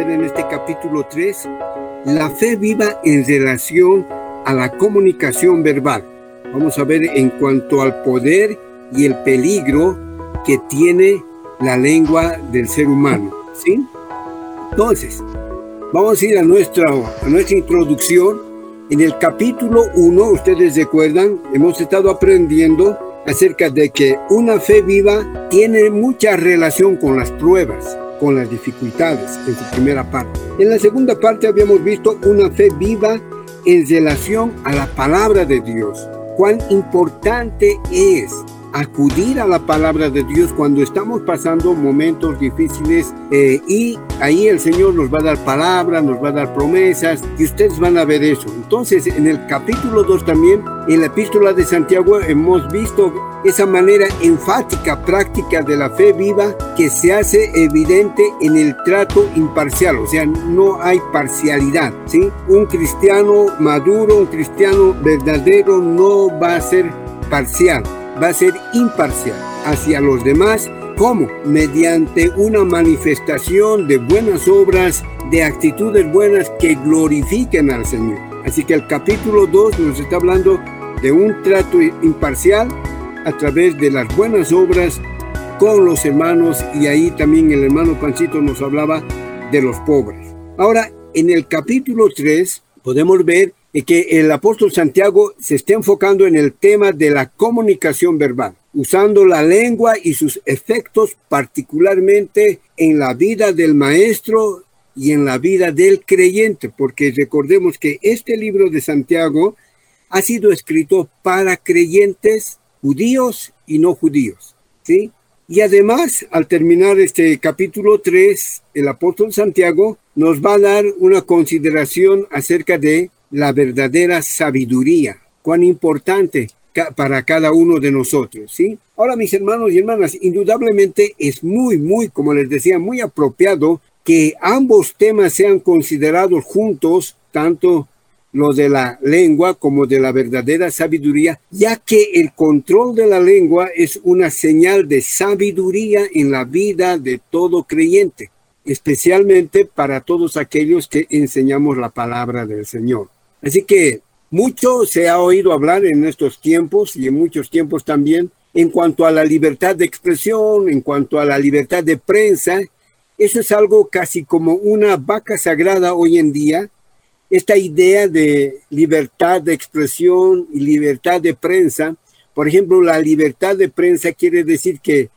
en este capítulo 3 la fe viva en relación a la comunicación verbal. Vamos a ver en cuanto al poder y el peligro que tiene la lengua del ser humano. ¿sí? Entonces, vamos a ir a nuestra, a nuestra introducción. En el capítulo 1, ustedes recuerdan, hemos estado aprendiendo acerca de que una fe viva tiene mucha relación con las pruebas, con las dificultades en su primera parte. En la segunda parte habíamos visto una fe viva en relación a la palabra de Dios. Cuán importante es acudir a la palabra de Dios cuando estamos pasando momentos difíciles eh, y ahí el Señor nos va a dar palabra, nos va a dar promesas y ustedes van a ver eso. Entonces en el capítulo 2 también, en la epístola de Santiago hemos visto esa manera enfática, práctica de la fe viva que se hace evidente en el trato imparcial, o sea, no hay parcialidad, ¿sí? Un cristiano maduro, un cristiano verdadero no va a ser parcial, va a ser imparcial hacia los demás. ¿Cómo? Mediante una manifestación de buenas obras, de actitudes buenas que glorifiquen al Señor. Así que el capítulo 2 nos está hablando de un trato imparcial a través de las buenas obras con los hermanos y ahí también el hermano Panchito nos hablaba de los pobres. Ahora, en el capítulo 3 podemos ver que el apóstol Santiago se está enfocando en el tema de la comunicación verbal, usando la lengua y sus efectos particularmente en la vida del maestro y en la vida del creyente, porque recordemos que este libro de Santiago ha sido escrito para creyentes judíos y no judíos, ¿sí? Y además, al terminar este capítulo 3, el apóstol Santiago nos va a dar una consideración acerca de la verdadera sabiduría, cuán importante para cada uno de nosotros, ¿sí? Ahora, mis hermanos y hermanas, indudablemente es muy, muy, como les decía, muy apropiado que ambos temas sean considerados juntos, tanto lo de la lengua como de la verdadera sabiduría, ya que el control de la lengua es una señal de sabiduría en la vida de todo creyente, especialmente para todos aquellos que enseñamos la palabra del Señor. Así que mucho se ha oído hablar en estos tiempos y en muchos tiempos también en cuanto a la libertad de expresión, en cuanto a la libertad de prensa. Eso es algo casi como una vaca sagrada hoy en día esta idea de libertad de expresión y libertad de prensa. Por ejemplo, la libertad de prensa quiere decir que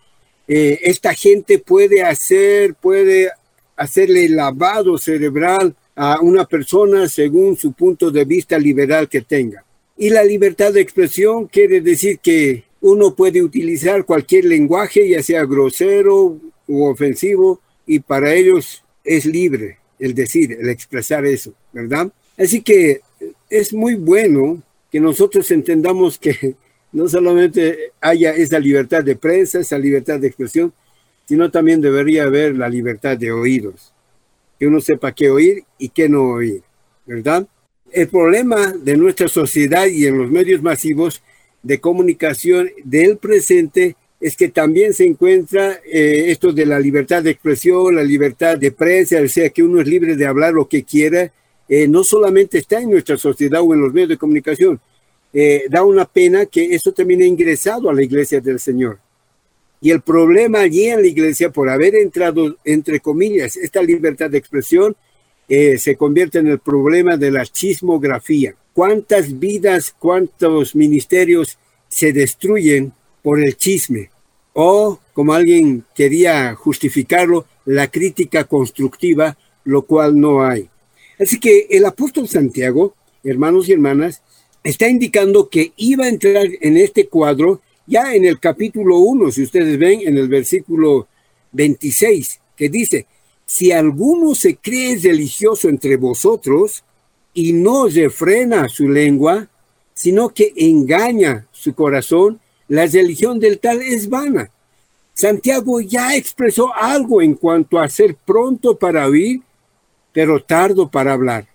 eh, esta gente puede hacer, puede hacerle lavado cerebral a una persona según su punto de vista liberal que tenga. Y la libertad de expresión quiere decir que uno puede utilizar cualquier lenguaje, ya sea grosero u ofensivo, y para ellos es libre el decir, el expresar eso, ¿verdad? Así que es muy bueno que nosotros entendamos que no solamente haya esa libertad de prensa, esa libertad de expresión, sino también debería haber la libertad de oídos, que uno sepa qué oír y qué no oír, ¿verdad? El problema de nuestra sociedad y en los medios masivos de comunicación del presente es que también se encuentra eh, esto de la libertad de expresión, la libertad de prensa, o sea, que uno es libre de hablar lo que quiera, eh, no solamente está en nuestra sociedad o en los medios de comunicación, eh, da una pena que eso termine ingresado a la iglesia del Señor. Y el problema allí en la iglesia, por haber entrado, entre comillas, esta libertad de expresión, se convierte en el problema de la chismografía. ¿Cuántas vidas, cuántos ministerios se destruyen por el chisme o, como alguien quería justificarlo, la crítica constructiva, lo cual no hay. Así que el apóstol Santiago, hermanos y hermanas, está indicando que iba a entrar en este cuadro ya en el capítulo 1, si ustedes ven en el versículo 26, que dice, si alguno se cree religioso entre vosotros y no refrena su lengua, sino que engaña su corazón, la religión del tal es vana. Santiago ya expresó algo en cuanto a ser pronto para oír, pero tardo para hablar,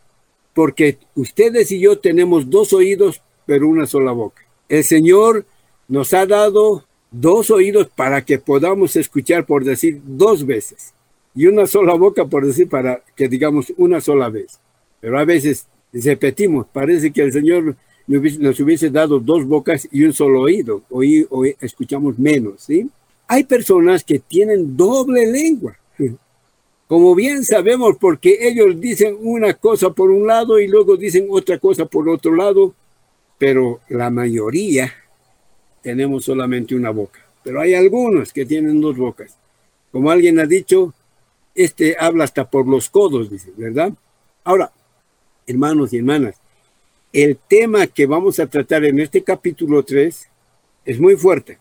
porque ustedes y yo tenemos dos oídos, pero una sola boca. El Señor nos ha dado dos oídos para que podamos escuchar, por decir, dos veces. y una sola boca, por decir, para que digamos una sola vez. Pero a veces repetimos, parece que el Señor nos hubiese dado dos bocas y un solo oído, hoy, hoy escuchamos menos, ¿sí? Hay personas que tienen doble lengua, como bien sabemos, porque ellos dicen una cosa por un lado y luego dicen otra cosa por otro lado, pero la mayoría tenemos solamente una boca. Pero hay algunos que tienen dos bocas. Como alguien ha dicho, este habla hasta por los codos, dice, ¿verdad? Ahora, hermanos y hermanas, el tema que vamos a tratar en este capítulo 3 es muy fuerte.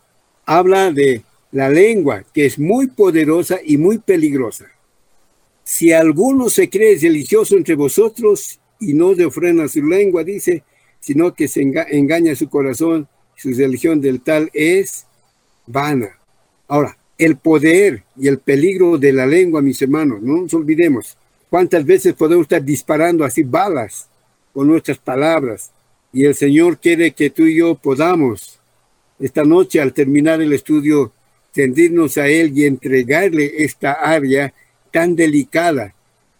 Habla de la lengua, que es muy poderosa y muy peligrosa. Si alguno se cree delicioso entre vosotros y no de ofrenda su lengua, dice, sino que se engaña su corazón, su religión del tal es vana. Ahora, el poder y el peligro de la lengua, mis hermanos, no nos olvidemos. ¿Cuántas veces podemos estar disparando así balas con nuestras palabras? Y el Señor quiere que tú y yo podamos esta noche al terminar el estudio tendirnos a Él y entregarle esta área tan delicada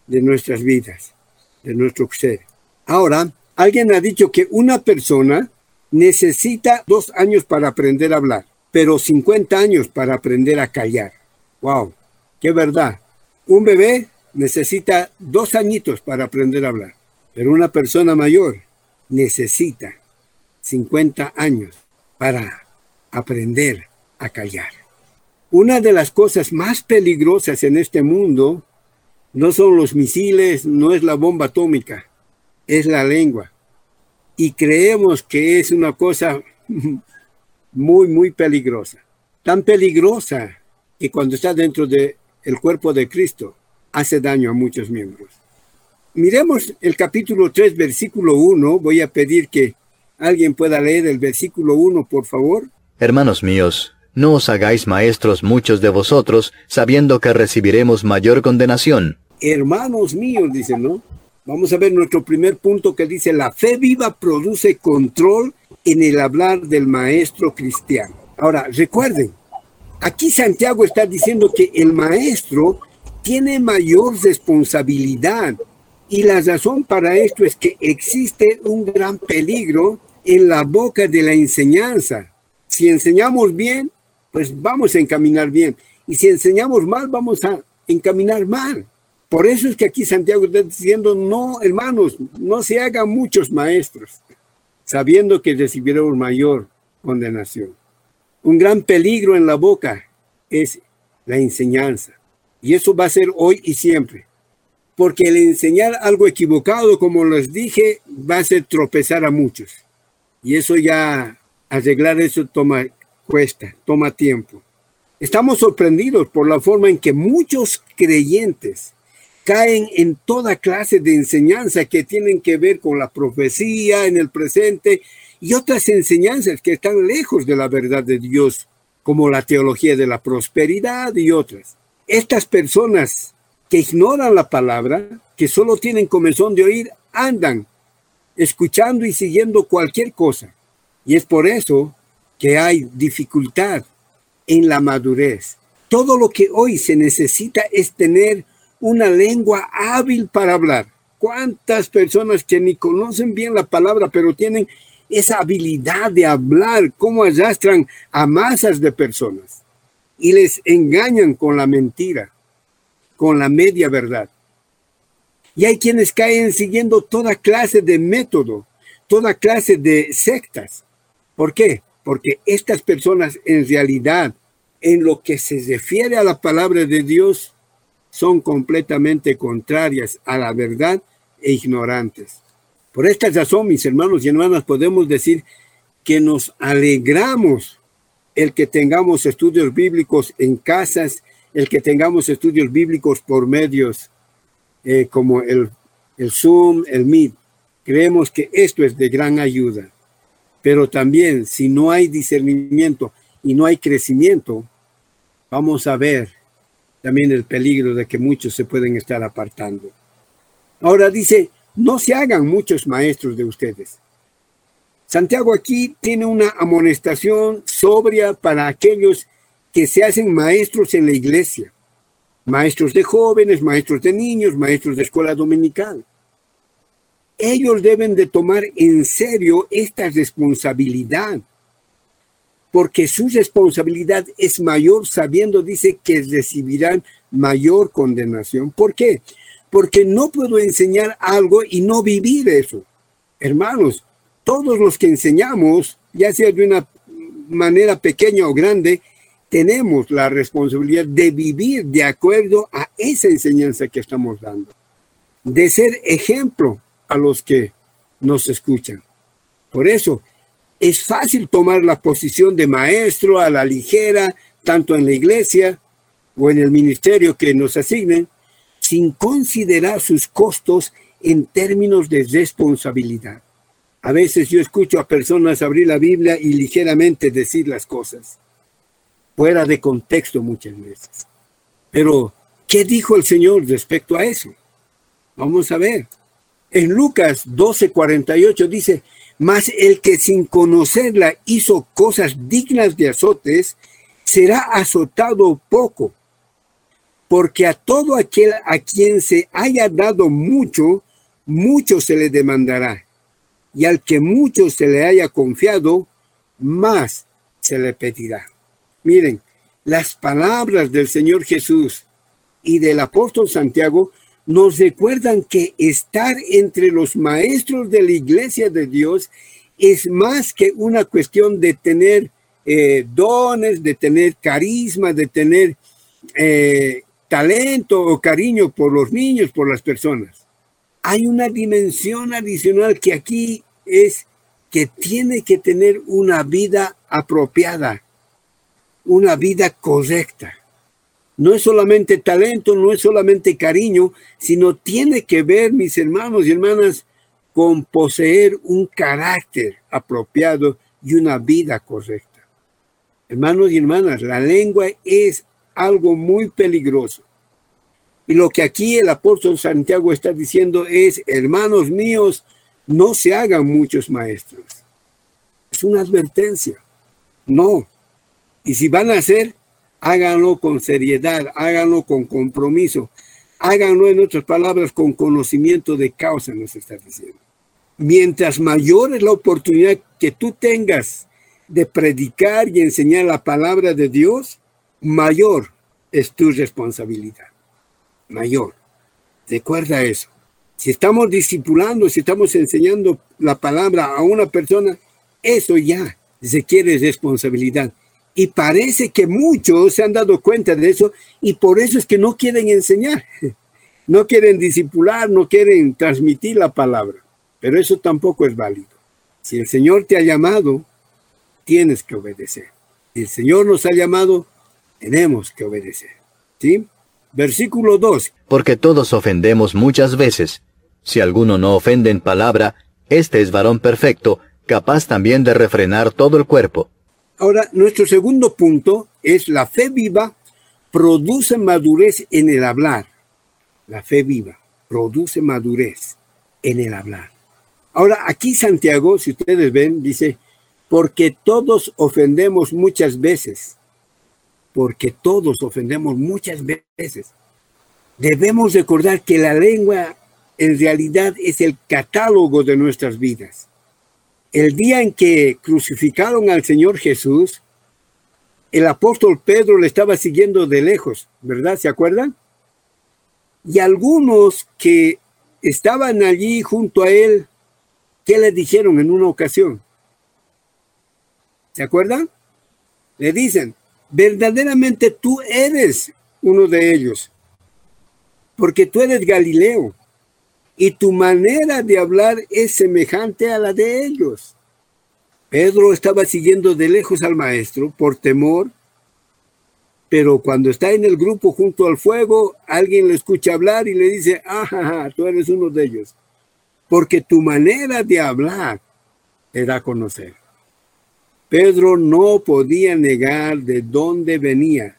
de nuestras vidas, de nuestro ser. Ahora, alguien ha dicho que una persona necesita dos años para aprender a hablar pero 50 años para aprender a callar. ¡Wow! ¡Qué verdad! Un bebé necesita dos añitos para aprender a hablar, pero una persona mayor necesita 50 años para aprender a callar. Una de las cosas más peligrosas en este mundo no son los misiles, no es la bomba atómica, es la lengua. Y creemos que es una cosa muy, muy peligrosa. Tan peligrosa que cuando está dentro del el cuerpo de Cristo hace daño a muchos miembros. Miremos el capítulo 3, versículo 1. Voy a pedir que alguien pueda leer el versículo 1, por favor. Hermanos míos, no os hagáis maestros muchos de vosotros, sabiendo que recibiremos mayor condenación. Hermanos míos, dice, ¿no? Vamos a ver nuestro primer punto que dice, la fe viva produce control en el hablar del maestro cristiano. Ahora, recuerden, aquí Santiago está diciendo que el maestro tiene mayor responsabilidad y la razón para esto es que existe un gran peligro en la boca de la enseñanza. Si enseñamos bien, pues vamos a encaminar bien. Y si enseñamos mal, vamos a encaminar mal. Por eso es que aquí Santiago está diciendo, no, hermanos, no se hagan muchos maestros sabiendo que recibiremos mayor condenación. Un gran peligro en la boca es la enseñanza. Y eso va a ser hoy y siempre. Porque el enseñar algo equivocado, como les dije, va a ser tropezar a muchos. Y eso ya, arreglar eso toma, cuesta, toma tiempo. Estamos sorprendidos por la forma en que muchos creyentes caen en toda clase de enseñanza que tienen que ver con la profecía en el presente y otras enseñanzas que están lejos de la verdad de Dios, como la teología de la prosperidad y otras. Estas personas que ignoran la palabra, que solo tienen comezón de oír, andan escuchando y siguiendo cualquier cosa. Y es por eso que hay dificultad en la madurez. Todo lo que hoy se necesita es tener una lengua hábil para hablar. ¿Cuántas personas que ni conocen bien la palabra, pero tienen esa habilidad de hablar, cómo arrastran a masas de personas y les engañan con la mentira, con la media verdad? Y hay quienes caen siguiendo toda clase de método, toda clase de sectas. ¿Por qué? Porque estas personas en realidad, en lo que se refiere a la palabra de Dios, son completamente contrarias a la verdad e ignorantes. Por esta razón, mis hermanos y hermanas, podemos decir que nos alegramos el que tengamos estudios bíblicos en casas, el que tengamos estudios bíblicos por medios eh, como el, el Zoom, el Meet. Creemos que esto es de gran ayuda. Pero también, si no hay discernimiento y no hay crecimiento, vamos a ver también el peligro de que muchos se pueden estar apartando. Ahora dice, no se hagan muchos maestros de ustedes. Santiago aquí tiene una amonestación sobria para aquellos que se hacen maestros en la iglesia. maestros de jóvenes, maestros de niños, maestros de escuela dominical. Ellos deben de tomar en serio esta responsabilidad, porque su responsabilidad es mayor sabiendo, dice, que recibirán mayor condenación. ¿Por qué? Porque no puedo enseñar algo y no vivir eso. Hermanos, todos los que enseñamos, ya sea de una manera pequeña o grande, tenemos la responsabilidad de vivir de acuerdo a esa enseñanza que estamos dando, de ser ejemplo a los que nos escuchan. Por eso, es fácil tomar la posición de maestro a la ligera, tanto en la iglesia o en el ministerio que nos asignen, sin considerar sus costos en términos de responsabilidad. A veces yo escucho a personas abrir la Biblia y ligeramente decir las cosas, fuera de contexto muchas veces. Pero, ¿qué dijo el Señor respecto a eso? Vamos a ver. En Lucas 12:48 dice, mas el que sin conocerla hizo cosas dignas de azotes, será azotado poco, porque a todo aquel a quien se haya dado mucho, mucho se le demandará y al que mucho se le haya confiado, más se le pedirá. Miren, las palabras del Señor Jesús y del apóstol Santiago nos recuerdan que estar entre los maestros de la iglesia de Dios es más que una cuestión de tener eh, dones, de tener carisma, de tener eh, talento o cariño por los niños, por las personas. Hay una dimensión adicional que aquí es que tiene que tener una vida apropiada, una vida correcta. No es solamente talento, no es solamente cariño, sino tiene que ver, mis hermanos y hermanas, con poseer un carácter apropiado y una vida correcta. Hermanos y hermanas, la lengua es algo muy peligroso. Y lo que aquí el apóstol Santiago está diciendo es, hermanos míos, no se hagan muchos maestros. Es una advertencia. No. Y si van a hacer, háganlo con seriedad, háganlo con compromiso, háganlo en otras palabras con conocimiento de causa, nos está diciendo. Mientras mayor es la oportunidad que tú tengas de predicar y enseñar la palabra de Dios, mayor es tu responsabilidad mayor. Recuerda eso. Si estamos discipulando, si estamos enseñando la palabra a una persona, eso ya requiere responsabilidad. Y parece que muchos se han dado cuenta de eso y por eso es que no quieren enseñar, no quieren discipular, no quieren transmitir la palabra. Pero eso tampoco es válido. Si el Señor te ha llamado, tienes que obedecer. Si el Señor nos ha llamado, tenemos que obedecer. ¿Sí? Versículo 2. Porque todos ofendemos muchas veces. Si alguno no ofende en palabra, este es varón perfecto, capaz también de refrenar todo el cuerpo. Ahora, nuestro segundo punto es la fe viva produce madurez en el hablar. La fe viva produce madurez en el hablar. Ahora, aquí Santiago, si ustedes ven, dice, porque todos ofendemos muchas veces porque todos ofendemos muchas veces. Debemos recordar que la lengua en realidad es el catálogo de nuestras vidas. El día en que crucificaron al Señor Jesús, el apóstol Pedro le estaba siguiendo de lejos, ¿verdad? ¿Se acuerdan? Y algunos que estaban allí junto a él, ¿qué le dijeron en una ocasión? ¿Se acuerdan? Le dicen, verdaderamente tú eres uno de ellos, porque tú eres Galileo y tu manera de hablar es semejante a la de ellos. Pedro estaba siguiendo de lejos al maestro por temor, pero cuando está en el grupo junto al fuego, alguien le escucha hablar y le dice, ajá, tú eres uno de ellos, porque tu manera de hablar te da a conocer. Pedro no podía negar de dónde venía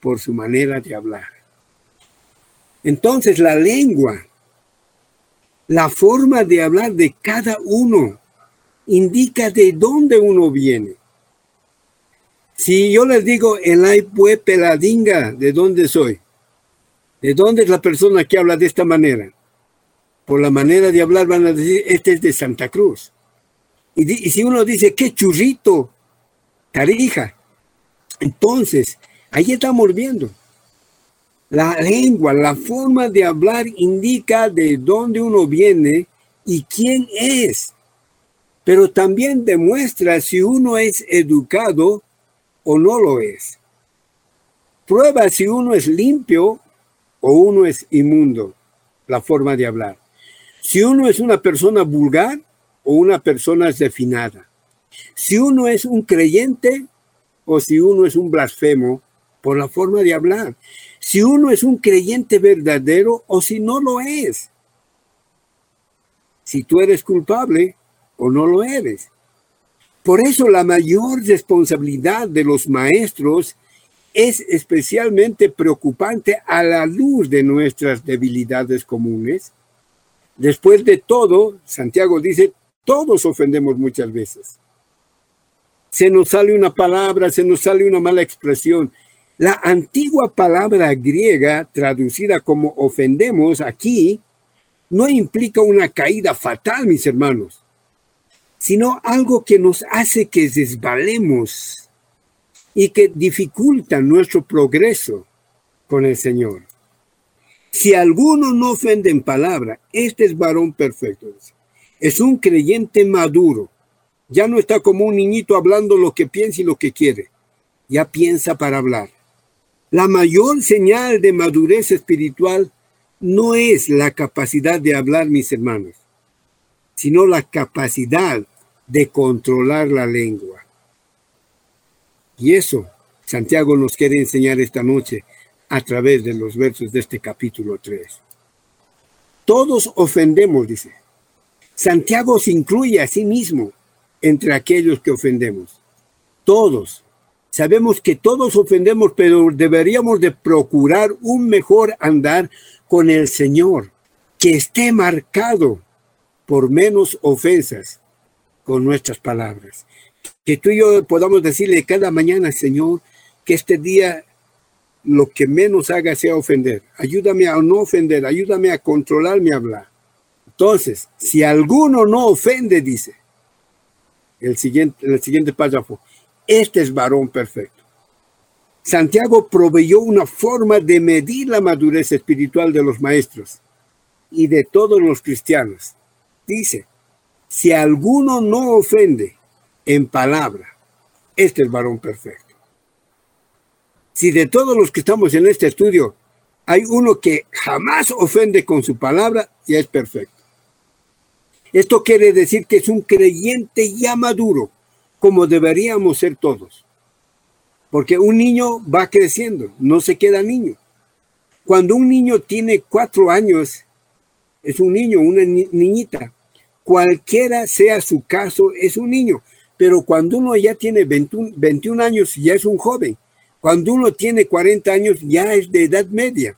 por su manera de hablar. Entonces la lengua, la forma de hablar de cada uno, indica de dónde uno viene. Si yo les digo el pue peladinga, ¿de dónde soy? ¿De dónde es la persona que habla de esta manera? Por la manera de hablar van a decir, este es de Santa Cruz. Y, si uno dice, qué churrito, tarija, entonces ahí estamos viendo. La lengua, la forma de hablar indica de dónde uno viene y quién es. Pero también demuestra si uno es educado o no lo es. Prueba si uno es limpio o uno es inmundo, la forma de hablar. Si uno es una persona vulgar o una persona definada. Si uno es un creyente o si uno es un blasfemo por la forma de hablar. Si uno es un creyente verdadero o si no lo es. Si tú eres culpable o no lo eres. Por eso la mayor responsabilidad de los maestros es especialmente preocupante a la luz de nuestras debilidades comunes. Después de todo, Santiago dice, todos ofendemos muchas veces. Se nos sale una palabra, se nos sale una mala expresión. La antigua palabra griega traducida como ofendemos aquí no implica una caída fatal, mis hermanos, sino algo que nos hace que desvalemos y que dificulta nuestro progreso con el Señor. Si alguno no ofende en palabra, este es varón perfecto. Es un creyente maduro. Ya no está como un niñito hablando lo que piensa y lo que quiere. Ya piensa para hablar. La mayor señal de madurez espiritual no es la capacidad de hablar, mis hermanos, sino la capacidad de controlar la lengua. Y eso Santiago nos quiere enseñar esta noche a través de los versos de este capítulo 3. Todos ofendemos, dice. Santiago se incluye a sí mismo entre aquellos que ofendemos. Todos. Sabemos que todos ofendemos, pero deberíamos de procurar un mejor andar con el Señor, que esté marcado por menos ofensas con nuestras palabras que tú y yo podamos decirle cada mañana, Señor, que este día lo que menos haga sea ofender. Ayúdame a no ofender, ayúdame a controlar mi hablar. Entonces, si alguno no ofende, dice el siguiente, el siguiente párrafo, este es varón perfecto. Santiago proveyó una forma de medir la madurez espiritual de los maestros y de todos los cristianos. Dice, si alguno no ofende, en palabra. Este es varón perfecto. Si de todos los que estamos en este estudio hay uno que jamás ofende con su palabra, ya es perfecto. Esto quiere decir que es un creyente ya maduro, como deberíamos ser todos. Porque un niño va creciendo, no se queda niño. Cuando un niño tiene cuatro años, es un niño, una niñita. Cualquiera sea su caso, es un niño. Pero cuando uno ya tiene 21, años, ya es un joven. Cuando uno tiene 40 años, ya es de edad media.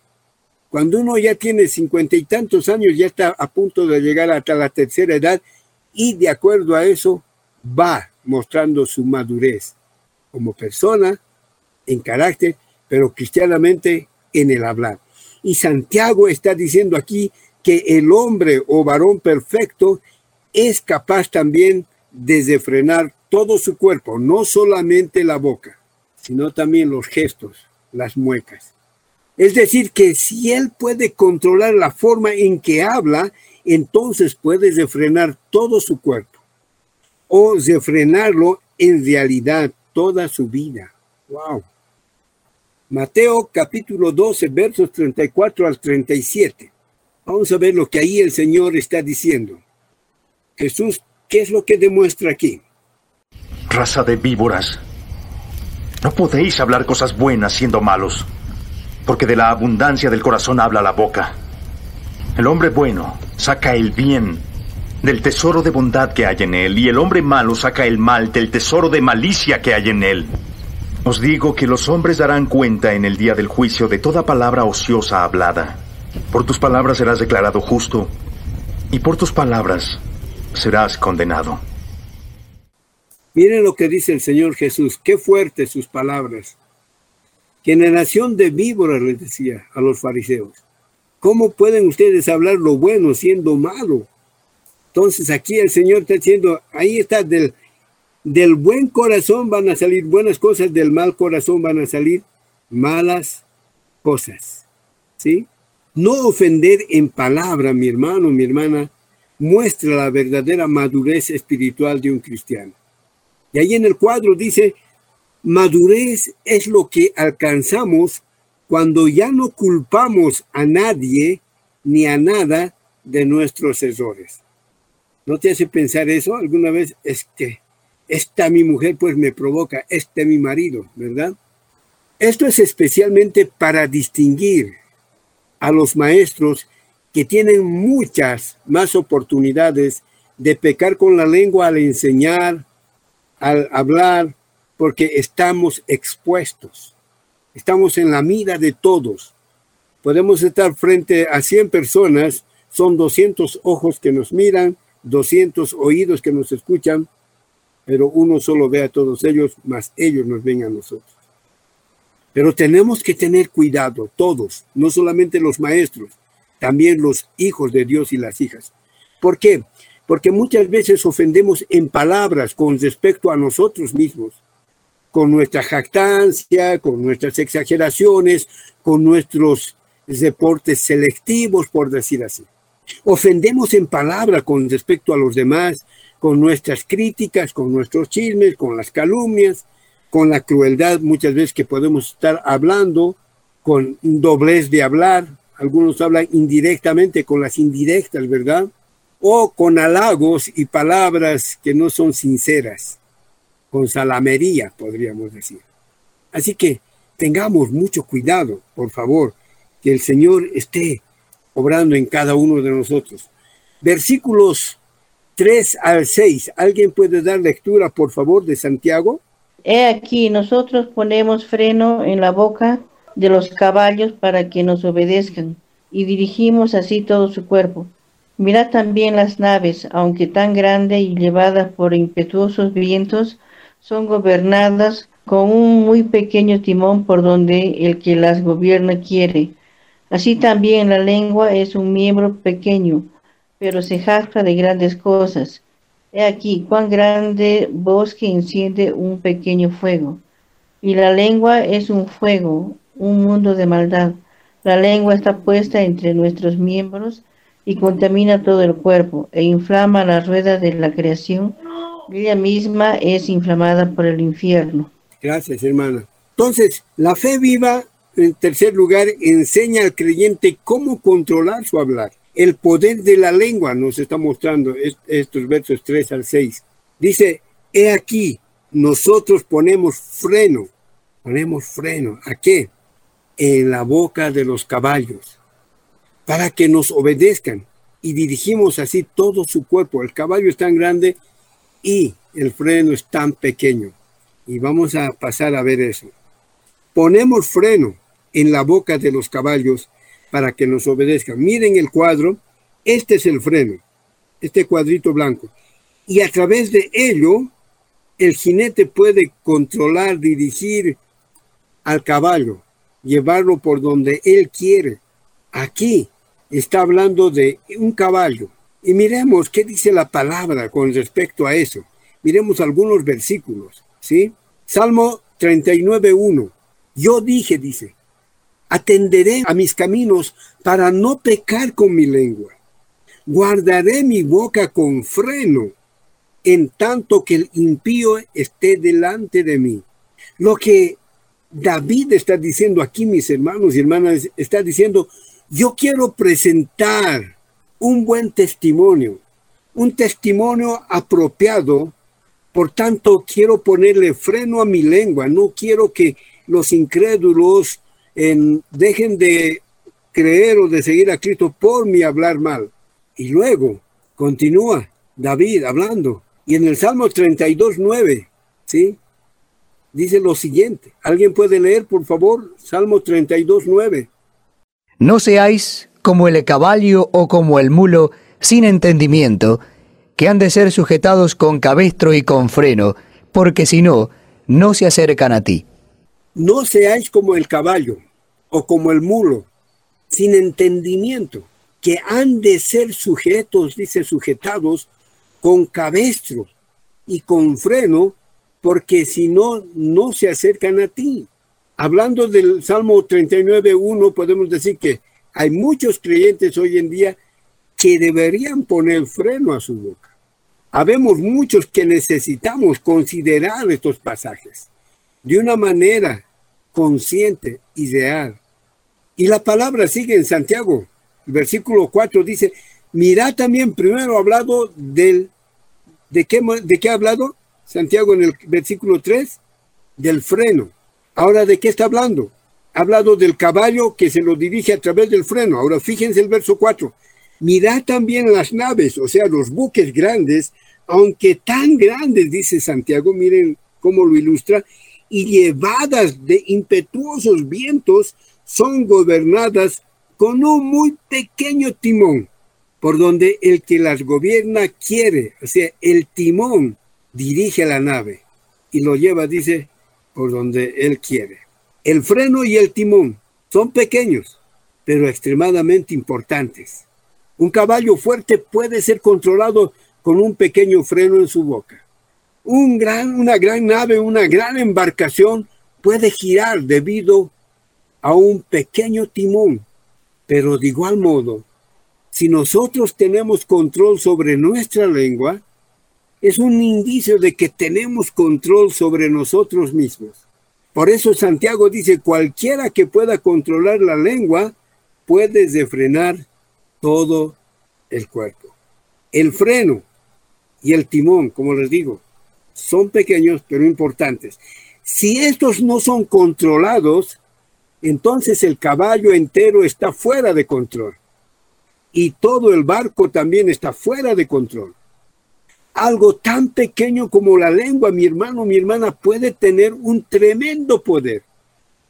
Cuando uno ya tiene cincuenta y tantos años, ya está a punto de llegar hasta la tercera edad y de acuerdo a eso va mostrando su madurez como persona, en carácter, pero cristianamente en el hablar. Y Santiago está diciendo aquí que el hombre o varón perfecto es capaz también desde frenar todo su cuerpo, no solamente la boca, sino también los gestos, las muecas. Es decir, que si él puede controlar la forma en que habla, entonces puede refrenar todo su cuerpo o refrenarlo en realidad toda su vida. Wow. Mateo capítulo 12, versos 34 al 37. Vamos a ver lo que ahí el Señor está diciendo. Jesús ¿Qué es lo que demuestra aquí? Raza de víboras. No podéis hablar cosas buenas siendo malos, porque de la abundancia del corazón habla la boca. El hombre bueno saca el bien del tesoro de bondad que hay en él, y el hombre malo saca el mal del tesoro de malicia que hay en él. Os digo que los hombres darán cuenta en el día del juicio de toda palabra ociosa hablada. Por tus palabras serás declarado justo, y por tus palabras serás condenado. Miren lo que dice el Señor Jesús, qué fuertes sus palabras. Generación de víboras, les decía a los fariseos. ¿Cómo pueden ustedes hablar lo bueno siendo malo? Entonces aquí el Señor está diciendo, ahí está, del, del buen corazón van a salir buenas cosas, del mal corazón van a salir malas cosas. ¿Sí? No ofender en palabra, mi hermano, mi hermana, muestra la verdadera madurez espiritual de un cristiano. Y ahí en el cuadro dice, madurez es lo que alcanzamos cuando ya no culpamos a nadie ni a nada de nuestros errores. ¿No te hace pensar eso alguna vez? Es que esta mi mujer pues me provoca, este mi marido, ¿verdad? Esto es especialmente para distinguir a los maestros que tienen muchas más oportunidades de pecar con la lengua al enseñar, al hablar, porque estamos expuestos. Estamos en la mira de todos. Podemos estar frente a 100 personas, son 200 ojos que nos miran, 200 oídos que nos escuchan, pero uno solo ve a todos ellos, más ellos nos ven a nosotros. Pero tenemos que tener cuidado, todos, no solamente los maestros, también los hijos de Dios y las hijas. ¿Por qué? Porque muchas veces ofendemos en palabras con respecto a nosotros mismos con nuestra jactancia, con nuestras exageraciones, con nuestros deportes selectivos, por decir así. Ofendemos en palabra con respecto a los demás, con nuestras críticas, con nuestros chismes, con las calumnias, con la crueldad muchas veces que podemos estar hablando, con doblez de hablar. Algunos hablan indirectamente con las indirectas, ¿verdad? O con halagos y palabras que no son sinceras con salamería, podríamos decir. Así que tengamos mucho cuidado, por favor, que el Señor esté obrando en cada uno de nosotros. Versículos 3 al 6. ¿Alguien puede dar lectura, por favor, de Santiago? He aquí, nosotros ponemos freno en la boca de los caballos para que nos obedezcan y dirigimos así todo su cuerpo. Mirad también las naves, aunque tan grandes y llevadas por impetuosos vientos, son gobernadas con un muy pequeño timón por donde el que las gobierna quiere. Así también la lengua es un miembro pequeño, pero se jacta de grandes cosas. He aquí cuán grande bosque enciende un pequeño fuego. Y la lengua es un fuego, un mundo de maldad. La lengua está puesta entre nuestros miembros y contamina todo el cuerpo e inflama la rueda de la creación ella misma es inflamada por el infierno. Gracias, hermana. Entonces, la fe viva, en tercer lugar, enseña al creyente cómo controlar su hablar. El poder de la lengua nos está mostrando estos versos 3 al 6. Dice, he aquí, nosotros ponemos freno, ponemos freno. ¿A qué? En la boca de los caballos, para que nos obedezcan y dirigimos así todo su cuerpo. El caballo es tan grande y el freno es tan pequeño. Y vamos a pasar a ver eso. Ponemos freno en la boca de los caballos para que nos obedezcan. Miren el cuadro, este es el freno, este cuadrito blanco. Y a través de ello, el jinete puede controlar, dirigir al caballo, llevarlo por donde él quiere. Aquí está hablando de un caballo, y miremos qué dice la palabra con respecto a eso. Miremos algunos versículos, ¿sí? Salmo 39.1. Yo dije, dice, atenderé a mis caminos para no pecar con mi lengua. Guardaré mi boca con freno, en tanto que el impío esté delante de mí. Lo que David está diciendo aquí, mis hermanos y hermanas, está diciendo, yo quiero presentar un buen testimonio, un testimonio apropiado. Por tanto, quiero ponerle freno a mi lengua. No quiero que los incrédulos dejen de creer o de seguir a Cristo por mi hablar mal. Y luego continúa David hablando. Y en el Salmo 32, 9, ¿sí? Dice lo siguiente. ¿Alguien puede leer, por favor? Salmo 32, 9. No seáis como el caballo o como el mulo, sin entendimiento, que han de ser sujetados con cabestro y con freno, porque si no, no se acercan a ti. No seáis como el caballo o como el mulo, sin entendimiento, que han de ser sujetos, dice, sujetados con cabestro y con freno, porque si no, no se acercan a ti. Hablando del Salmo 39.1, podemos decir que hay muchos creyentes hoy en día que deberían poner freno a su boca. Habemos muchos que necesitamos considerar estos pasajes de una manera consciente y real. Y la palabra sigue en Santiago. Versículo 4 dice, mira también primero hablado del, ¿de qué, de qué ha hablado Santiago en el versículo 3? Del freno. Ahora, ¿de qué está hablando? Ha hablado del caballo que se lo dirige a través del freno. Ahora, fíjense el verso 4. Mirad también las naves, o sea, los buques grandes, aunque tan grandes, dice Santiago, miren cómo lo ilustra, y llevadas de impetuosos vientos, son gobernadas con un muy pequeño timón, por donde el que las gobierna quiere, o sea, el timón dirige la nave y lo lleva, dice, por donde él quiere. El freno y el timón son pequeños, pero extremadamente importantes. Un caballo fuerte puede ser controlado con un pequeño freno en su boca. Un gran, una gran nave, una gran embarcación puede girar debido a un pequeño timón. Pero de igual modo, si nosotros tenemos control sobre nuestra lengua, es un indicio de que tenemos control sobre nosotros mismos. Por eso Santiago dice, cualquiera que pueda controlar la lengua puede refrenar todo el cuerpo. El freno y el timón, como les digo, son pequeños pero importantes. Si estos no son controlados, entonces el caballo entero está fuera de control. Y todo el barco también está fuera de control algo tan pequeño como la lengua, mi hermano, mi hermana, puede tener un tremendo poder,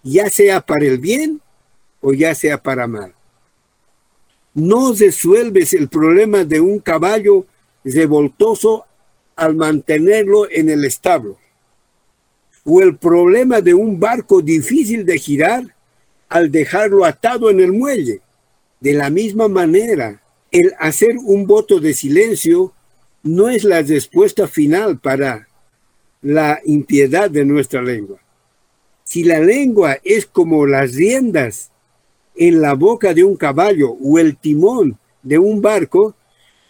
ya sea para el bien o ya sea para mal. No resuelves el problema de un caballo revoltoso al mantenerlo en el establo, o el problema de un barco difícil de girar al dejarlo atado en el muelle. De la misma manera, el hacer un voto de silencio no es la respuesta final para la impiedad de nuestra lengua. Si la lengua es como las riendas en la boca de un caballo o el timón de un barco,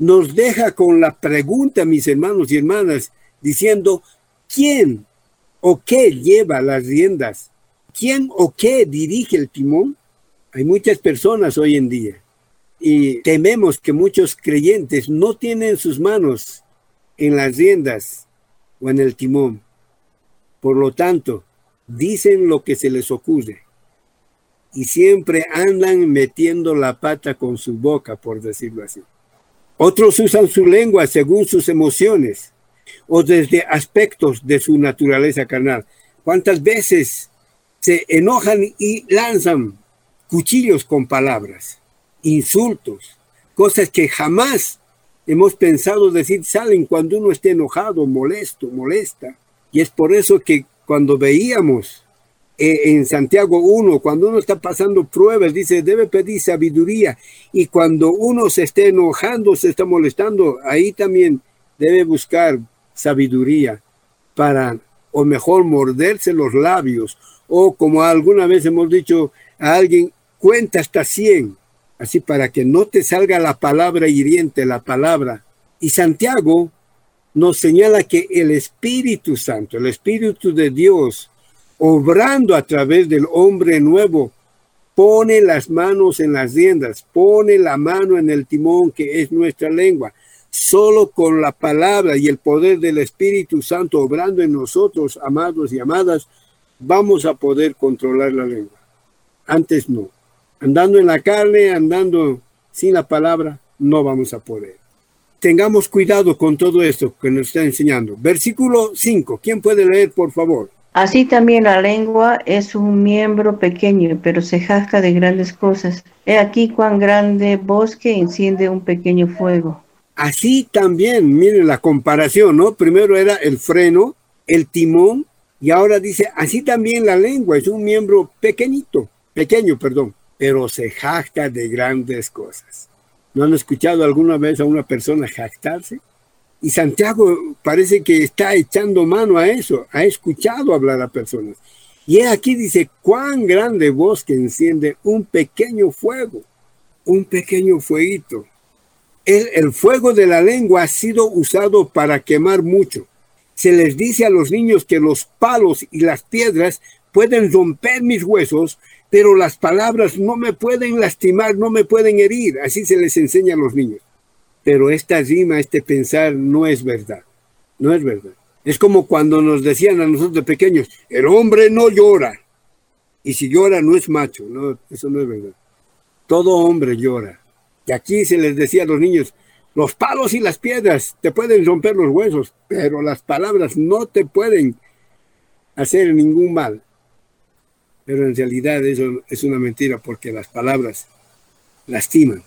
nos deja con la pregunta, mis hermanos y hermanas, diciendo, ¿quién o qué lleva las riendas? ¿Quién o qué dirige el timón? Hay muchas personas hoy en día y tememos que muchos creyentes no tienen sus manos en las riendas o en el timón. Por lo tanto, dicen lo que se les ocurre y siempre andan metiendo la pata con su boca, por decirlo así. Otros usan su lengua según sus emociones o desde aspectos de su naturaleza carnal. ¿Cuántas veces se enojan y lanzan cuchillos con palabras? insultos, cosas que jamás hemos pensado decir salen cuando uno esté enojado, molesto, molesta. Y es por eso que cuando veíamos en Santiago 1, cuando uno está pasando pruebas, dice, debe pedir sabiduría. Y cuando uno se esté enojando, se está molestando, ahí también debe buscar sabiduría para, o mejor, morderse los labios. O como alguna vez hemos dicho a alguien, cuenta hasta 100 así para que no te salga la palabra hiriente, la palabra. Y Santiago nos señala que el Espíritu Santo, el Espíritu de Dios, obrando a través del hombre nuevo, pone las manos en las riendas, pone la mano en el timón que es nuestra lengua. Solo con la palabra y el poder del Espíritu Santo obrando en nosotros, amados y amadas, vamos a poder controlar la lengua. Antes no andando en la carne, andando sin la palabra, no vamos a poder. Tengamos cuidado con todo esto que nos está enseñando. Versículo 5, ¿quién puede leer, por favor? Así también la lengua es un miembro pequeño, pero se jazga de grandes cosas. He aquí cuán grande bosque enciende un pequeño fuego. Así también, miren la comparación, ¿no? Primero era el freno, el timón, Y ahora dice, así también la lengua es un miembro pequeñito, pequeño, perdón, pero se jacta de grandes cosas. ¿No han escuchado alguna vez a una persona jactarse? Y Santiago parece que está echando mano a eso, ha escuchado hablar a personas. Y aquí dice, cuán grande voz que enciende un pequeño fuego, un pequeño fueguito. El, el fuego de la lengua ha sido usado para quemar mucho. Se les dice a los niños que los palos y las piedras pueden romper mis huesos, pero las palabras no me pueden lastimar, no me pueden herir. Así se les enseña a los niños. Pero esta rima, este pensar, no es verdad. No es verdad. Es como cuando nos decían a nosotros de pequeños, el hombre no llora. Y si llora no es macho. No, eso no es verdad. Todo hombre llora. Y aquí se les decía a los niños, los palos y las piedras te pueden romper los huesos, pero las palabras no te pueden hacer ningún mal. Pero en realidad eso es una mentira porque las palabras lastiman,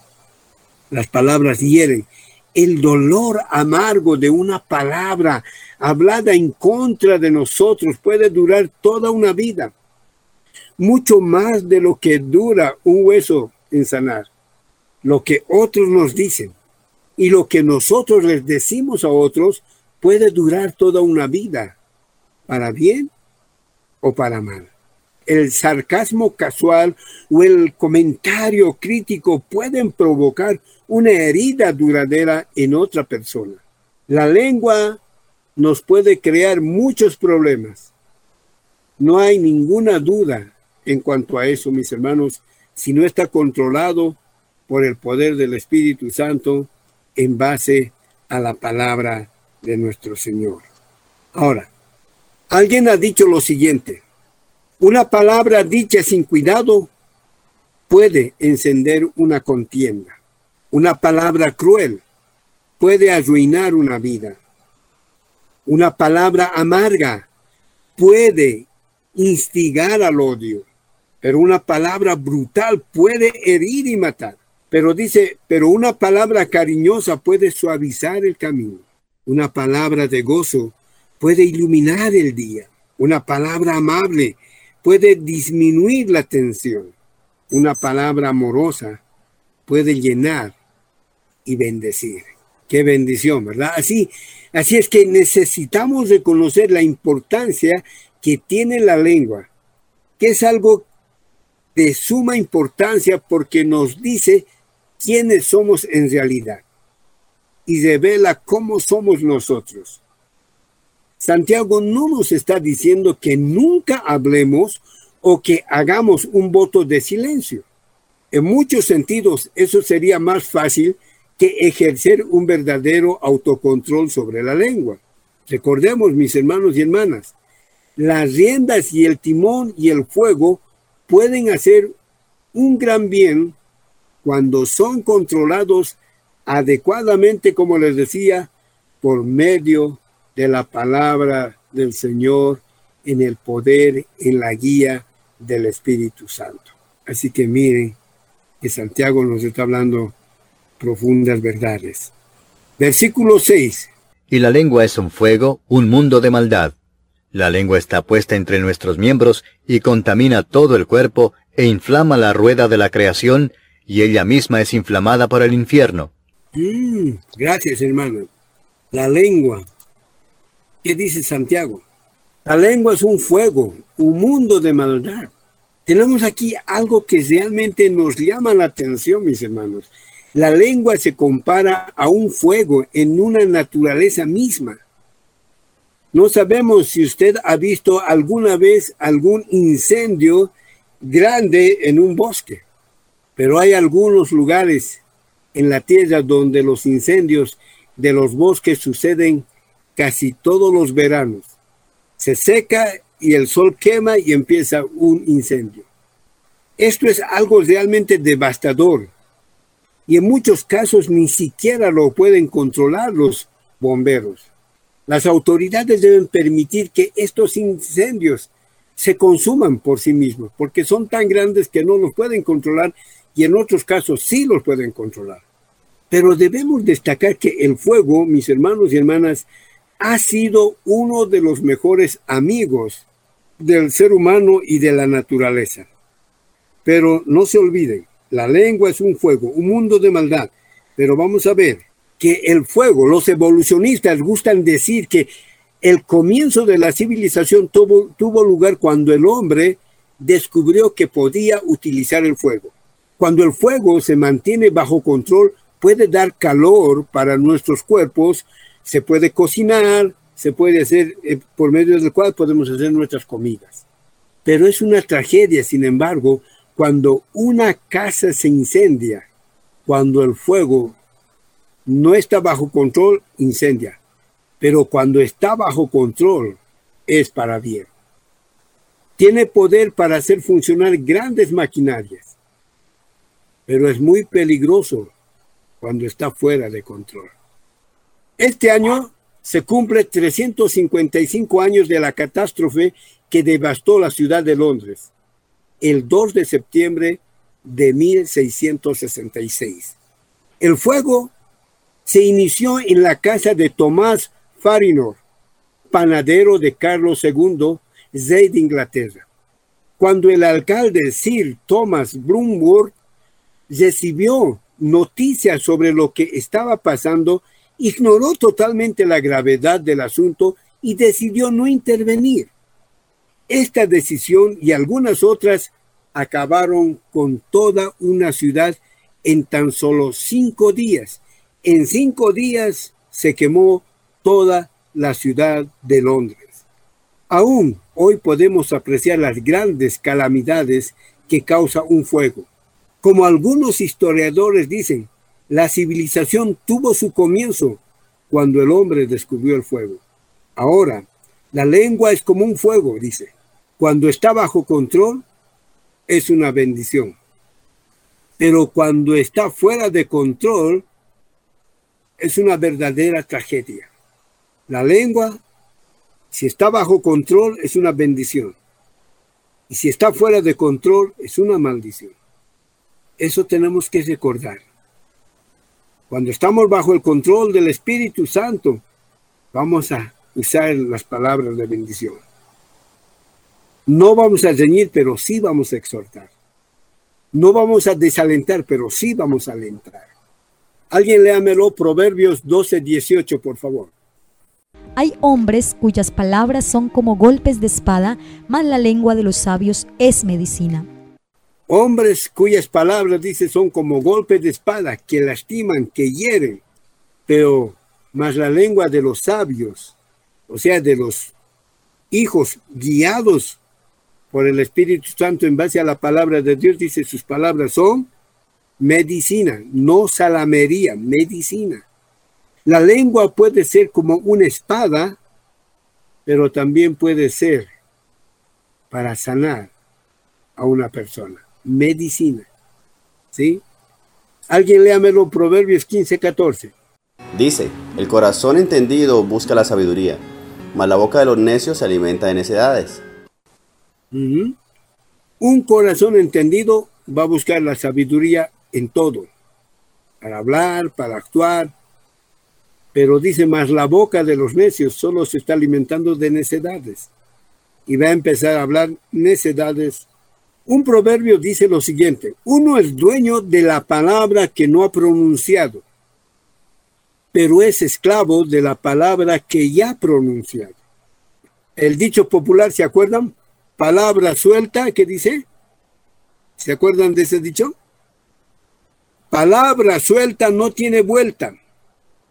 las palabras hieren. El dolor amargo de una palabra hablada en contra de nosotros puede durar toda una vida, mucho más de lo que dura un hueso en sanar, lo que otros nos dicen y lo que nosotros les decimos a otros puede durar toda una vida, para bien o para mal el sarcasmo casual o el comentario crítico pueden provocar una herida duradera en otra persona. La lengua nos puede crear muchos problemas. No hay ninguna duda en cuanto a eso, mis hermanos, si no está controlado por el poder del Espíritu Santo en base a la palabra de nuestro Señor. Ahora, alguien ha dicho lo siguiente, una palabra dicha sin cuidado puede encender una contienda. Una palabra cruel puede arruinar una vida. Una palabra amarga puede instigar al odio, pero una palabra brutal puede herir y matar. Pero dice, pero una palabra cariñosa puede suavizar el camino. Una palabra de gozo puede iluminar el día. Una palabra amable puede disminuir la tensión. Una palabra amorosa puede llenar y bendecir. Qué bendición, ¿verdad? Así, así es que necesitamos reconocer la importancia que tiene la lengua, que es algo de suma importancia porque nos dice quiénes somos en realidad y revela cómo somos nosotros. Santiago no nos está diciendo que nunca hablemos o que hagamos un voto de silencio. En muchos sentidos, eso sería más fácil que ejercer un verdadero autocontrol sobre la lengua. Recordemos, mis hermanos y hermanas, las riendas y el timón y el fuego pueden hacer un gran bien cuando son controlados adecuadamente, como les decía, por medio de la palabra del Señor en el poder, en la guía del Espíritu Santo. Así que miren que Santiago nos está hablando profundas verdades. Versículo 6. Y la lengua es un fuego, un mundo de maldad. La lengua está puesta entre nuestros miembros y contamina todo el cuerpo e inflama la rueda de la creación y ella misma es inflamada por el infierno. Mm, gracias, hermano. La lengua ¿Qué dice Santiago? La lengua es un fuego, un mundo de maldad. Tenemos aquí algo que realmente nos llama la atención, mis hermanos. La lengua se compara a un fuego en una naturaleza misma. No sabemos si usted ha visto alguna vez algún incendio grande en un bosque, pero hay algunos lugares en la tierra donde los incendios de los bosques suceden casi todos los veranos. Se seca y el sol quema y empieza un incendio. Esto es algo realmente devastador y en muchos casos ni siquiera lo pueden controlar los bomberos. Las autoridades deben permitir que estos incendios se consuman por sí mismos, porque son tan grandes que no los pueden controlar y en otros casos sí los pueden controlar. Pero debemos destacar que el fuego, mis hermanos y hermanas, ha sido uno de los mejores amigos del ser humano y de la naturaleza. Pero no se olviden, la lengua es un fuego, un mundo de maldad. Pero vamos a ver que el fuego, los evolucionistas gustan decir que el comienzo de la civilización tuvo, tuvo lugar cuando el hombre descubrió que podía utilizar el fuego. Cuando el fuego se mantiene bajo control, puede dar calor para nuestros cuerpos, se puede cocinar, se puede hacer, eh, por medio del cual podemos hacer nuestras comidas. Pero es una tragedia, sin embargo, cuando una casa se incendia, cuando el fuego no está bajo control, incendia. Pero cuando está bajo control, es para bien. Tiene poder para hacer funcionar grandes maquinarias, pero es muy peligroso cuando está fuera de control. Este año se cumple 355 años de la catástrofe que devastó la ciudad de Londres, el 2 de septiembre de 1666. El fuego se inició en la casa de Tomás Farinor, panadero de Carlos II, rey de Inglaterra. Cuando el alcalde Sir Thomas Brumworth recibió noticias sobre lo que estaba pasando, ignoró totalmente la gravedad del asunto y decidió no intervenir. Esta decisión y algunas otras acabaron con toda una ciudad en tan solo cinco días. En cinco días se quemó toda la ciudad de Londres. Aún hoy podemos apreciar las grandes calamidades que causa un fuego. Como algunos historiadores dicen, la civilización tuvo su comienzo cuando el hombre descubrió el fuego. Ahora, la lengua es como un fuego, dice. Cuando está bajo control, es una bendición. Pero cuando está fuera de control, es una verdadera tragedia. La lengua, si está bajo control, es una bendición. Y si está fuera de control, es una maldición. Eso tenemos que recordar. Cuando estamos bajo el control del Espíritu Santo, vamos a usar las palabras de bendición. No vamos a reñir, pero sí vamos a exhortar. No vamos a desalentar, pero sí vamos a alentar. Alguien léamelo, Proverbios 12, 18, por favor. Hay hombres cuyas palabras son como golpes de espada, mas la lengua de los sabios es medicina. Hombres cuyas palabras, dice, son como golpes de espada, que lastiman, que hieren, pero más la lengua de los sabios, o sea, de los hijos guiados por el Espíritu Santo en base a la palabra de Dios, dice, sus palabras son medicina, no salamería, medicina. La lengua puede ser como una espada, pero también puede ser para sanar a una persona medicina. ¿Sí? Alguien léamelo Proverbios 15, 14. Dice, el corazón entendido busca la sabiduría, mas la boca de los necios se alimenta de necedades. Un corazón entendido va a buscar la sabiduría en todo, para hablar, para actuar. Pero dice más, la boca de los necios solo se está alimentando de necedades. Y va a empezar a hablar necedades un proverbio dice lo siguiente, uno es dueño de la palabra que no ha pronunciado, pero es esclavo de la palabra que ya ha pronunciado. El dicho popular, ¿se acuerdan? Palabra suelta, ¿qué dice? ¿Se acuerdan de ese dicho? Palabra suelta no tiene vuelta.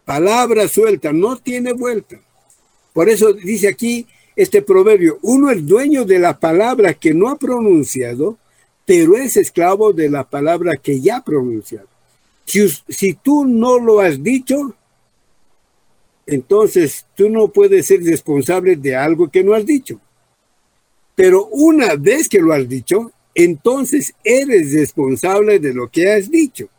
Palabra suelta no tiene vuelta. Por eso dice aquí, este proverbio. Uno es dueño de la palabra que no ha pronunciado, pero es esclavo de la palabra que ya ha pronunciado. Si, tú no lo has dicho, entonces tú no puedes ser responsable de algo que no has dicho. Pero una vez que lo has dicho, entonces eres responsable de lo que has dicho.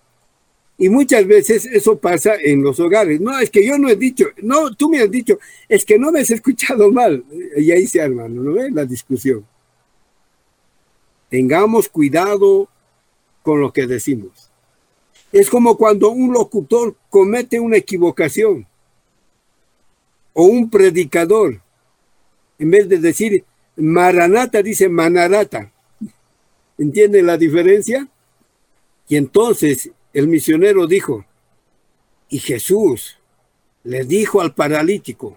Y muchas veces eso pasa en los hogares. No, es que yo no he dicho, no, tú me has dicho, es que no me has escuchado mal. Y ahí se arma, ¿no ves? La discusión. Tengamos cuidado con lo que decimos. Es como cuando un locutor comete una equivocación. o un predicador. En vez de decir Maranata, dice Manarata. ¿Entienden la diferencia? Y entonces el misionero dijo, y Jesús le dijo al paralítico,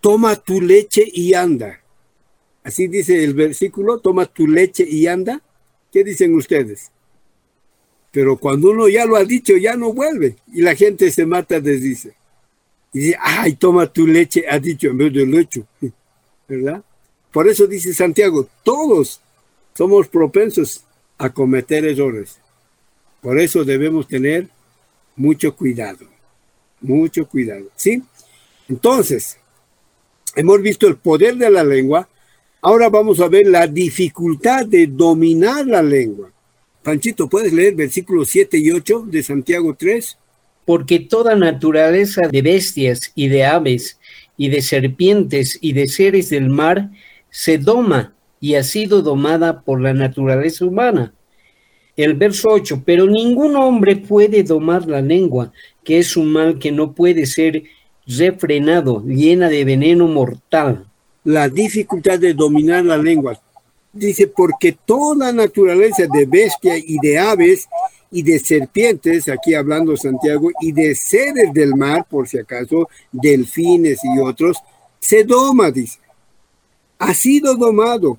toma tu leche y anda. Así dice el versículo, toma tu leche y anda. ¿Qué dicen ustedes? Pero cuando uno ya lo ha dicho, ya no vuelve. Y la gente se mata, desdice. Y dice, ay, toma tu leche, ha dicho en vez de leche. ¿Verdad? Por eso dice Santiago, todos somos propensos a cometer errores. Por eso debemos tener mucho cuidado, mucho cuidado. ¿Sí? Entonces, hemos visto el poder de la lengua, ahora vamos a ver la dificultad de dominar la lengua. Panchito, ¿puedes leer versículos 7 y 8 de Santiago 3? Porque toda naturaleza de bestias y de aves y de serpientes y de seres del mar se doma y ha sido domada por la naturaleza humana. El verso 8, pero ningún hombre puede domar la lengua, que es un mal que no puede ser refrenado, llena de veneno mortal. La dificultad de dominar la lengua. Dice, porque toda naturaleza de bestia y de aves y de serpientes, aquí hablando Santiago, y de seres del mar, por si acaso, delfines y otros, se doma, dice. Ha sido domado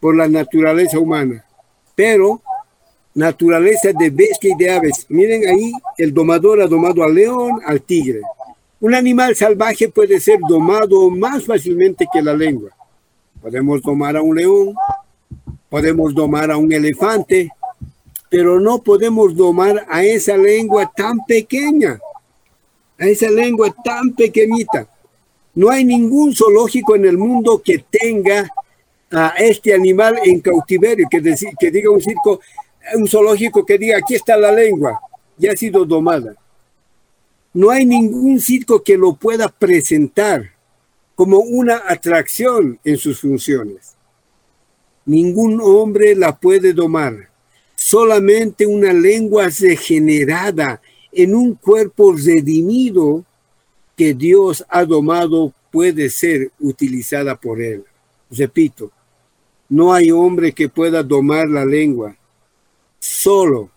por la naturaleza humana, pero naturaleza de bestia y de aves. Miren ahí, el domador ha domado al león, al tigre. Un animal salvaje puede ser domado más fácilmente que la lengua. Podemos domar a un león, podemos domar a un elefante, pero no podemos domar a esa lengua tan pequeña, a esa lengua tan pequeñita. No hay ningún zoológico en el mundo que tenga a este animal en cautiverio, que, que diga un circo, un zoológico que diga, aquí está la lengua, ya ha sido domada. No hay ningún circo que lo pueda presentar como una atracción en sus funciones. Ningún hombre la puede domar. Solamente una lengua regenerada en un cuerpo redimido que Dios ha domado puede ser utilizada por él. Repito, no hay hombre que pueda domar la lengua solo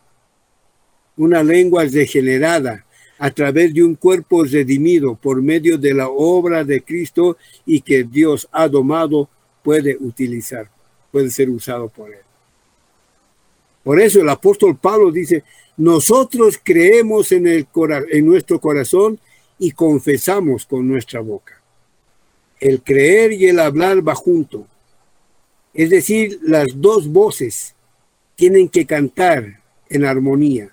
una lengua regenerada a través de un cuerpo redimido por medio de la obra de Cristo y que Dios ha domado puede utilizar, puede ser usado por él. Por eso el apóstol Pablo dice, nosotros creemos en, el, en nuestro corazón y confesamos con nuestra boca. El creer y el hablar va junto. Es decir, las dos voces tienen que cantar en armonía.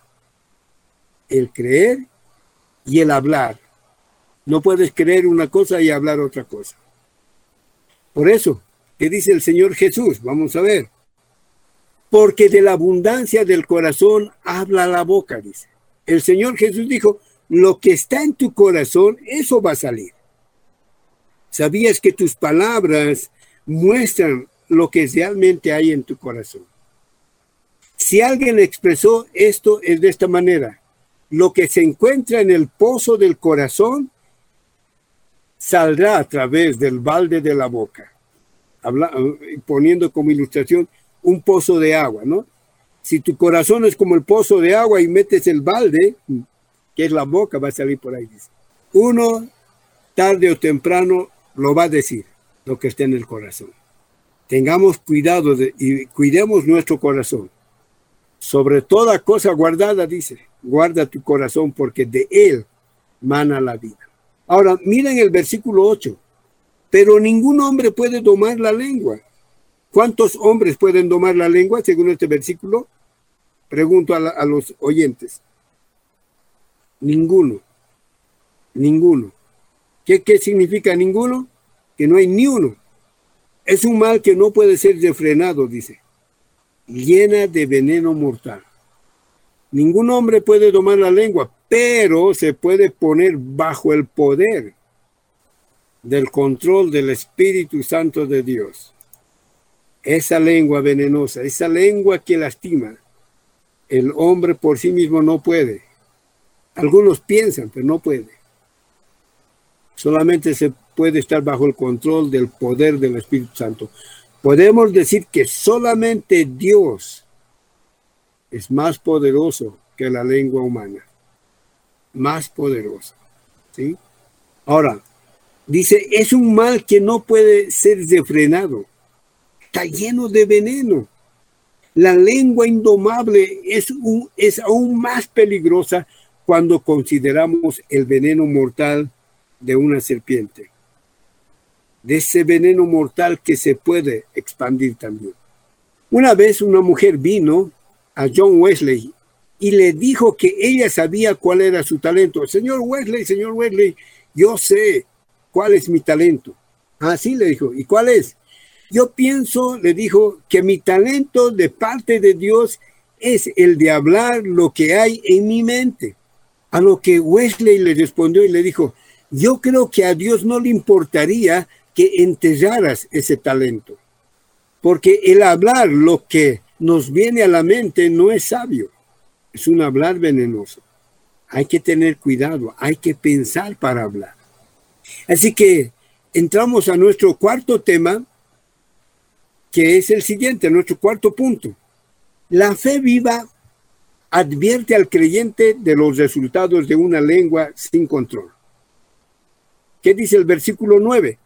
El creer y el hablar. No puedes creer una cosa y hablar otra cosa. Por eso, ¿qué dice el Señor Jesús? Vamos a ver. Porque de la abundancia del corazón habla la boca, dice. El Señor Jesús dijo, lo que está en tu corazón, eso va a salir. ¿Sabías que tus palabras muestran lo que realmente hay en tu corazón? Si alguien expresó esto es de esta manera, lo que se encuentra en el pozo del corazón saldrá a través del balde de la boca. poniendo como ilustración un pozo de agua, ¿no? Si tu corazón es como el pozo de agua y metes el balde, que es la boca, va a salir por ahí. Uno, tarde o temprano, lo va a decir, lo que está en el corazón. Tengamos cuidado y cuidemos nuestro corazón sobre toda cosa guardada, dice, guarda tu corazón porque de él mana la vida. Ahora, miren el versículo 8. Pero ningún hombre puede domar la lengua. ¿Cuántos hombres pueden domar la lengua según este versículo? Pregunto a, los oyentes. Ninguno. Ninguno. ¿Qué, ¿Qué significa ninguno? Que no hay ni uno. Es un mal que no puede ser refrenado, dice llena de veneno mortal. Ningún hombre puede domar la lengua, pero se puede poner bajo el poder del control del Espíritu Santo de Dios. Esa lengua venenosa, esa lengua que lastima, el hombre por sí mismo no puede. Algunos piensan, pero no puede. Solamente se puede estar bajo el control del poder del Espíritu Santo. Podemos decir que solamente Dios es más poderoso que la lengua humana. Más poderoso. ¿sí? Ahora, dice, es un mal que no puede ser refrenado. Está lleno de veneno. La lengua indomable es, un, es aún más peligrosa cuando consideramos el veneno mortal de una serpiente. De ese veneno mortal que se puede expandir también. Una vez una mujer vino a John Wesley y le dijo que ella sabía cuál era su talento. Señor Wesley, señor Wesley, yo sé cuál es mi talento. Así le dijo. ¿Y cuál es? Yo pienso, le dijo, que mi talento de parte de Dios es el de hablar lo que hay en mi mente. A lo que Wesley le respondió y le dijo, yo creo que a Dios no le importaría enterraras ese talento, porque el hablar lo que nos viene a la mente no es sabio, es un hablar venenoso. Hay que tener cuidado, hay que pensar para hablar. Así que entramos a nuestro cuarto tema, que es el siguiente, nuestro cuarto punto. La fe viva advierte al creyente de los resultados de una lengua sin control. ¿Qué dice el versículo 9?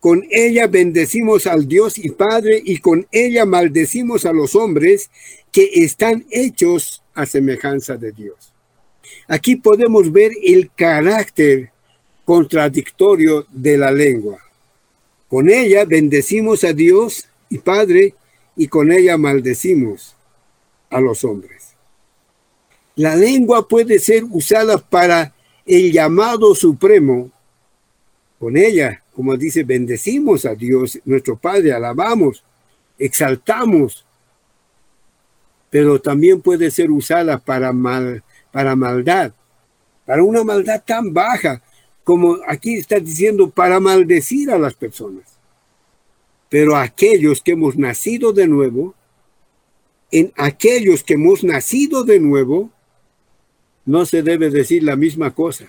Con ella bendecimos al Dios y Padre y con ella maldecimos a los hombres que están hechos a semejanza de Dios. Aquí podemos ver el carácter contradictorio de la lengua. Con ella bendecimos a Dios y Padre, y con ella maldecimos a los hombres. La lengua puede ser usada para el llamado supremo. Con ella, como dice, bendecimos a Dios, nuestro Padre, alabamos, exaltamos, pero también puede ser usada para, mal, para maldad, para una maldad tan baja como aquí está diciendo, para maldecir a las personas. Pero aquellos que hemos nacido de nuevo, en aquellos que hemos nacido de nuevo, no se debe decir la misma cosa.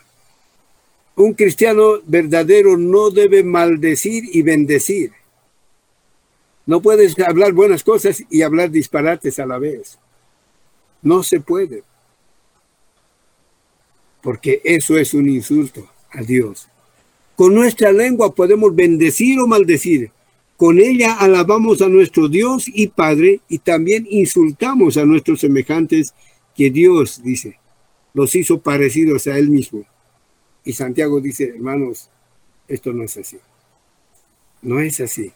Un cristiano verdadero no debe maldecir y bendecir. No puedes hablar buenas cosas y hablar disparates a la vez. No se puede. Porque eso es un insulto a Dios. Con nuestra lengua podemos bendecir o maldecir, con ella alabamos a nuestro Dios y Padre y también insultamos a nuestros semejantes que Dios, dice, los hizo parecidos a Él mismo. Y Santiago dice, hermanos, esto no es así. No es así.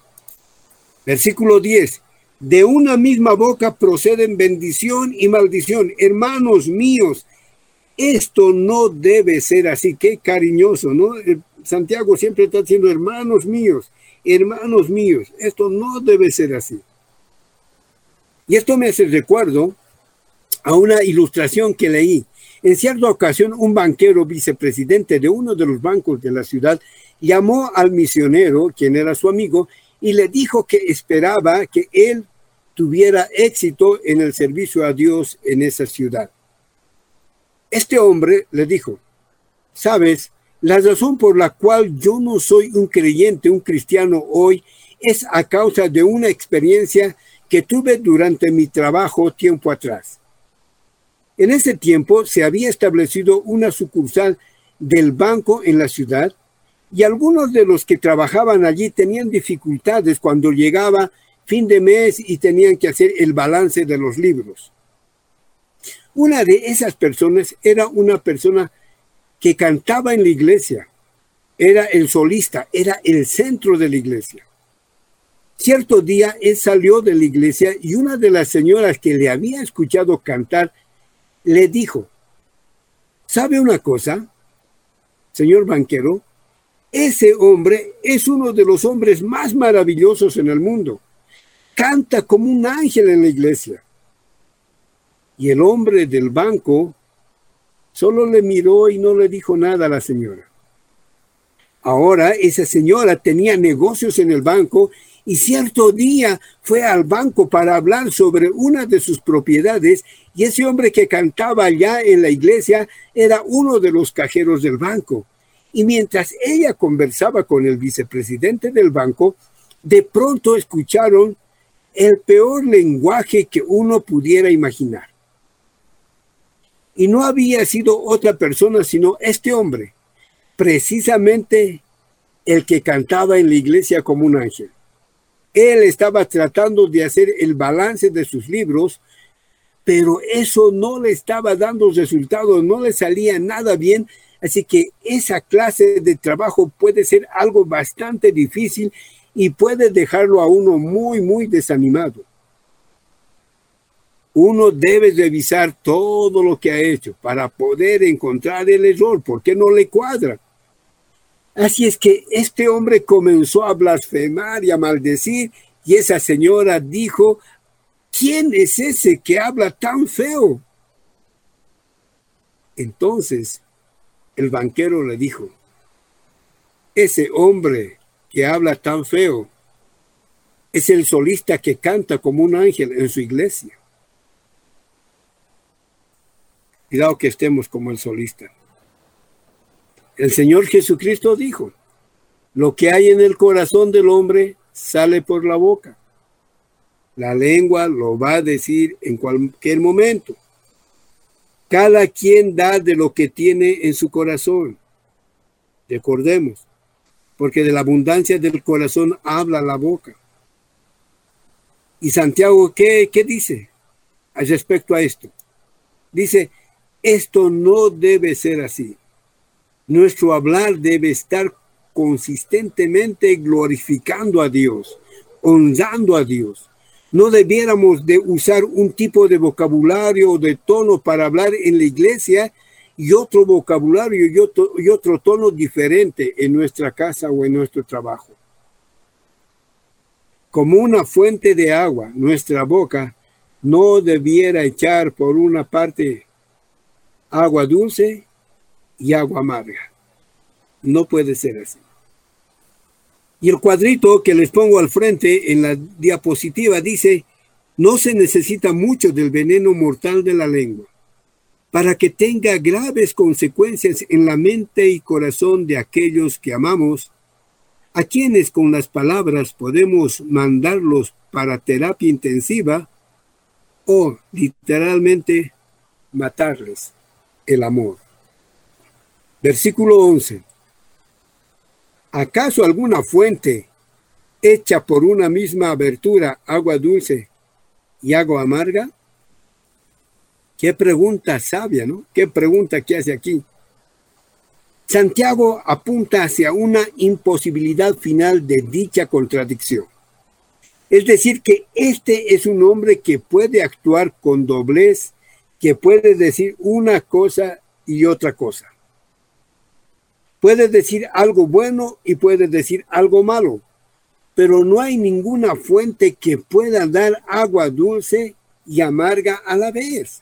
Versículo 10. De una misma boca proceden bendición y maldición. Hermanos míos, esto no debe ser así. Qué cariñoso, ¿no? Eh, Santiago siempre está diciendo, hermanos míos. Hermanos míos, esto no debe ser así. Y esto me hace recuerdo a una ilustración que leí. En cierta ocasión, un banquero vicepresidente de uno de los bancos de la ciudad llamó al misionero, quien era su amigo, y le dijo que esperaba que él tuviera éxito en el servicio a Dios en esa ciudad. Este hombre le dijo, sabes, la razón por la cual yo no soy un creyente, un cristiano hoy, es a causa de una experiencia que tuve durante mi trabajo tiempo atrás. En ese tiempo se había establecido una sucursal del banco en la ciudad y algunos de los que trabajaban allí tenían dificultades cuando llegaba fin de mes y tenían que hacer el balance de los libros. Una de esas personas era una persona que cantaba en la iglesia, era el solista, era el centro de la iglesia. Cierto día él salió de la iglesia y una de las señoras que le había escuchado cantar le dijo, ¿sabe una cosa, señor banquero? Ese hombre es uno de los hombres más maravillosos en el mundo. Canta como un ángel en la iglesia. Y el hombre del banco Solo le miró y no le dijo nada a la señora. Ahora esa señora tenía negocios en el banco y cierto día fue al banco para hablar sobre una de sus propiedades y ese hombre que cantaba allá en la iglesia era uno de los cajeros del banco. Y mientras ella conversaba con el vicepresidente del banco, de pronto escucharon el peor lenguaje que uno pudiera imaginar. Y no había sido otra persona sino este hombre, precisamente el que cantaba en la iglesia como un ángel. Él estaba tratando de hacer el balance de sus libros, pero eso no le estaba dando resultados, no le salía nada bien Así que esa clase de trabajo puede ser algo bastante difícil y puede dejarlo a uno muy, muy desanimado. Uno debe revisar todo lo que ha hecho para poder encontrar el error, porque no le cuadra. Así es que este hombre comenzó a blasfemar y a maldecir y esa señora dijo, ¿quién es ese que habla tan feo? Entonces el banquero le dijo, ese hombre que habla tan feo es el solista que canta como un ángel en su iglesia. Cuidado que estemos como el solista. El Señor Jesucristo dijo, lo que hay en el corazón del hombre sale por la boca. La lengua lo va a decir en cualquier momento. Cada quien da de lo que tiene en su corazón. Recordemos, porque de la abundancia del corazón habla la boca. Y Santiago, ¿qué, qué dice al respecto a esto? Dice, esto no debe ser así. Nuestro hablar debe estar consistentemente glorificando a Dios, honrando a Dios no debiéramos de usar un tipo de vocabulario o de tono para hablar en la iglesia y otro vocabulario y otro, y otro tono diferente en nuestra casa o en nuestro trabajo. Como una fuente de agua, nuestra boca no debiera echar por una parte agua dulce y agua amarga. No puede ser así. Y el cuadrito que les pongo al frente en la diapositiva dice, no se necesita mucho del veneno mortal de la lengua para que tenga graves consecuencias en la mente y corazón de aquellos que amamos, a quienes con las palabras podemos mandarlos para terapia intensiva o literalmente matarles el amor. Versículo 11. ¿Acaso alguna fuente hecha por una misma abertura, agua dulce y agua amarga? Qué pregunta sabia, ¿no? Qué pregunta que hace aquí. Santiago apunta hacia una imposibilidad final de dicha contradicción. Es decir, que este es un hombre que puede actuar con doblez, que puede decir una cosa y otra cosa. Puedes decir algo bueno y puedes decir algo malo, pero no hay ninguna fuente que pueda dar agua dulce y amarga a la vez.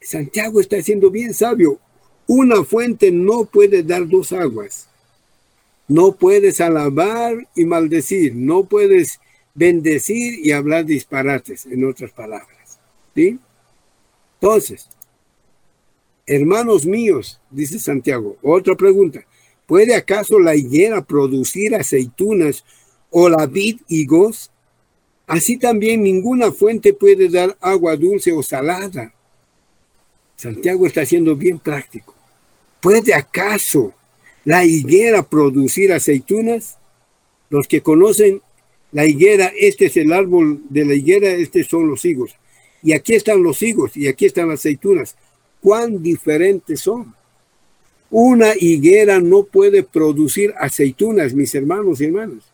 Santiago está siendo bien sabio. Una fuente no puede dar dos aguas. No puedes alabar y maldecir. No puedes bendecir y hablar disparates, en otras palabras. ¿Sí? Entonces, Hermanos míos, dice Santiago, otra pregunta. ¿Puede acaso la higuera producir aceitunas o la vid higos? Así también ninguna fuente puede dar agua dulce o salada. Santiago está siendo bien práctico. ¿Puede acaso la higuera producir aceitunas? Los que conocen la higuera, este es el árbol de la higuera, estos son los higos. Y aquí están los higos y aquí están las aceitunas cuán diferentes son. Una higuera no puede producir aceitunas, mis hermanos y hermanas.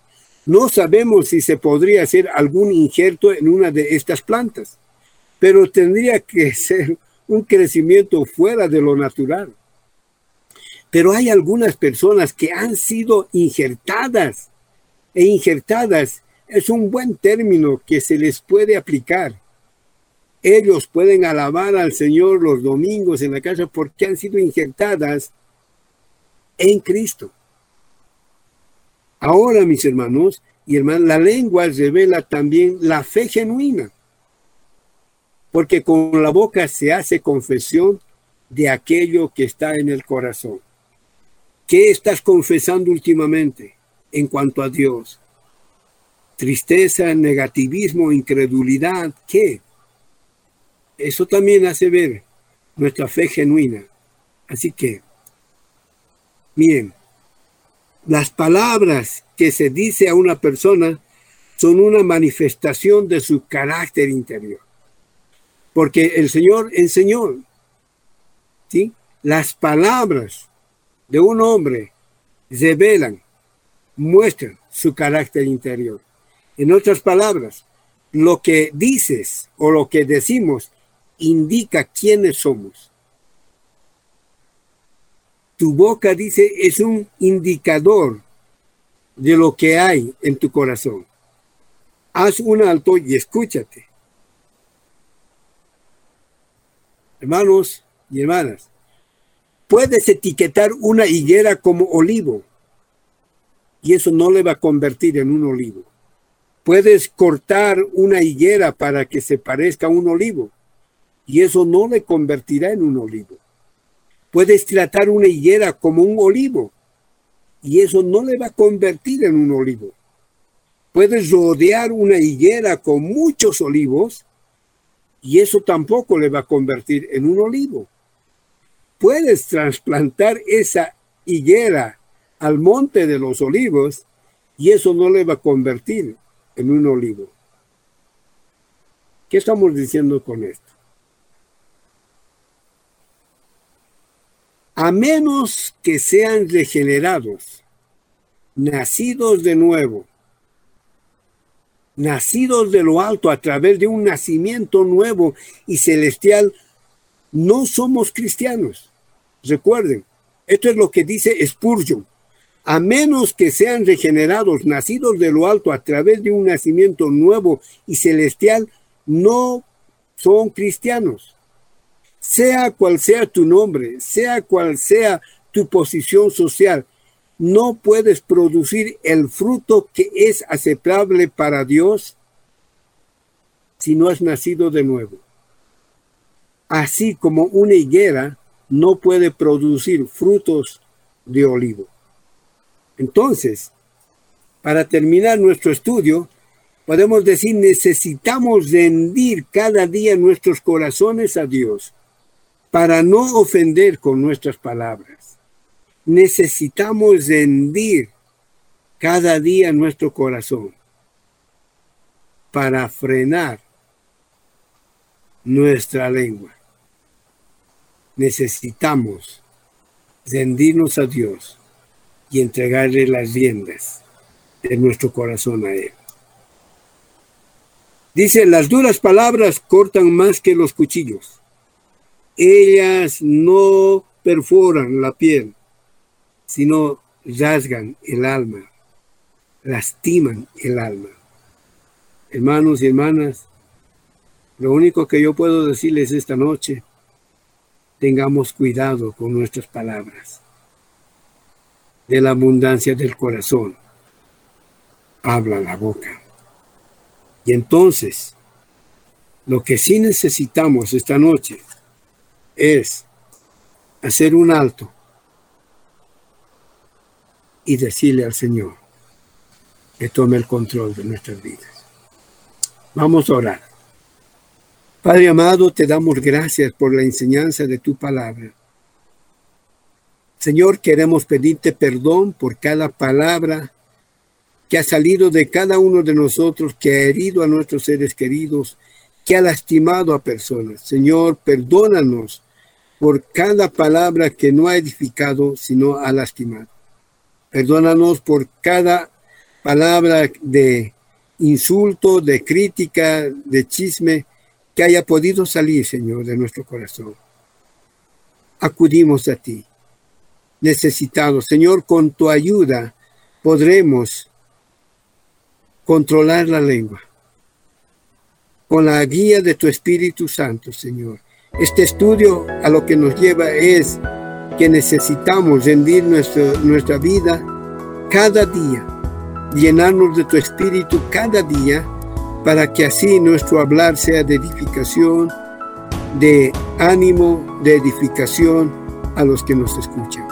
No sabemos si se podría hacer algún injerto en una de estas plantas, pero tendría que ser un crecimiento fuera de lo natural. Pero hay algunas personas que han sido injertadas e injertadas es un buen término que se les puede aplicar ellos pueden alabar al Señor los domingos en la casa porque han sido injertadas en Cristo. Ahora, mis hermanos y hermanas, la lengua revela también la fe genuina, porque con la boca se hace confesión de aquello que está en el corazón. ¿Qué estás confesando últimamente en cuanto a Dios? Tristeza, negativismo, incredulidad, ¿qué? Eso también hace ver nuestra fe genuina. Así que, miren, las palabras que se dice a una persona son una manifestación de su carácter interior. Porque el Señor enseñó, ¿sí? Las palabras de un hombre revelan, muestran su carácter interior. En otras palabras, lo que dices o lo que decimos indica quiénes somos. Tu boca, dice, es un indicador de lo que hay en tu corazón. Haz un alto y escúchate. Hermanos y hermanas, puedes etiquetar una higuera como olivo y eso no le va a convertir en un olivo. Puedes cortar una higuera para que se parezca a un olivo y eso no le convertirá en un olivo. Puedes tratar una higuera como un olivo y eso no le va a convertir en un olivo. Puedes rodear una higuera con muchos olivos y eso tampoco le va a convertir en un olivo. Puedes trasplantar esa higuera al monte de los olivos y eso no le va a convertir en un olivo. ¿Qué estamos diciendo con esto? A menos que sean regenerados, nacidos de nuevo, nacidos de lo alto a través de un nacimiento nuevo y celestial, no somos cristianos. Recuerden, esto es lo que dice Spurgeon. A menos que sean regenerados, nacidos de lo alto a través de un nacimiento nuevo y celestial, no son cristianos sea cual sea tu nombre, sea cual sea tu posición social, no puedes producir el fruto que es aceptable para Dios si no has nacido de nuevo. Así como una higuera no puede producir frutos de olivo. Entonces, para terminar nuestro estudio, podemos decir necesitamos rendir cada día nuestros corazones a Dios para no ofender con nuestras palabras. Necesitamos rendir cada día nuestro corazón para frenar nuestra lengua. Necesitamos rendirnos a Dios y entregarle las riendas de nuestro corazón a Él. Dice, las duras palabras cortan más que los cuchillos ellas no perforan la piel, sino rasgan el alma, lastiman el alma. Hermanos y hermanas, lo único que yo puedo decirles esta noche, tengamos cuidado con nuestras palabras. De la abundancia del corazón habla la boca. Y entonces, lo que sí necesitamos esta noche es hacer un alto y decirle al Señor que tome el control de nuestras vidas. Vamos a orar. Padre amado, te damos gracias por la enseñanza de tu palabra. Señor, queremos pedirte perdón por cada palabra que ha salido de cada uno de nosotros, que ha herido a nuestros seres queridos, que ha lastimado a personas. Señor, perdónanos por cada palabra que no ha edificado, sino ha lastimado. Perdónanos por cada palabra de insulto, de crítica, de chisme que haya podido salir, Señor, de nuestro corazón. Acudimos a ti, necesitados. Señor, con tu ayuda podremos controlar la lengua con la guía de tu Espíritu Santo, Señor. Este estudio a lo que nos lleva es que necesitamos rendir nuestra vida cada día, llenarnos de tu Espíritu cada día, para que así nuestro hablar sea de edificación de ánimo, de edificación a los que nos escuchan.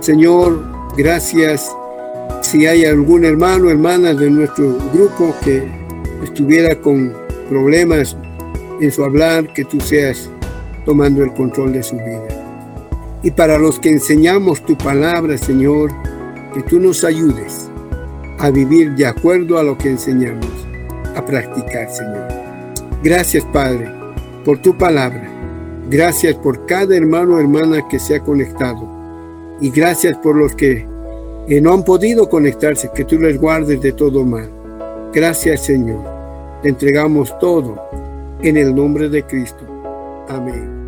Señor, gracias. Si hay algún hermano hermana de nuestro grupo que estuviera con problemas en su hablar, que tú seas tomando el control de su vida. Y para los que enseñamos tu palabra, Señor, que tú nos ayudes a vivir de acuerdo a lo que enseñamos, a practicar, Señor. Gracias, Padre, por tu palabra. Gracias por cada hermano o hermana que se ha conectado. Y gracias por los que no han podido conectarse, que tú les guardes de todo mal. Gracias, Señor. Te entregamos todo en el nombre de Cristo. Amén.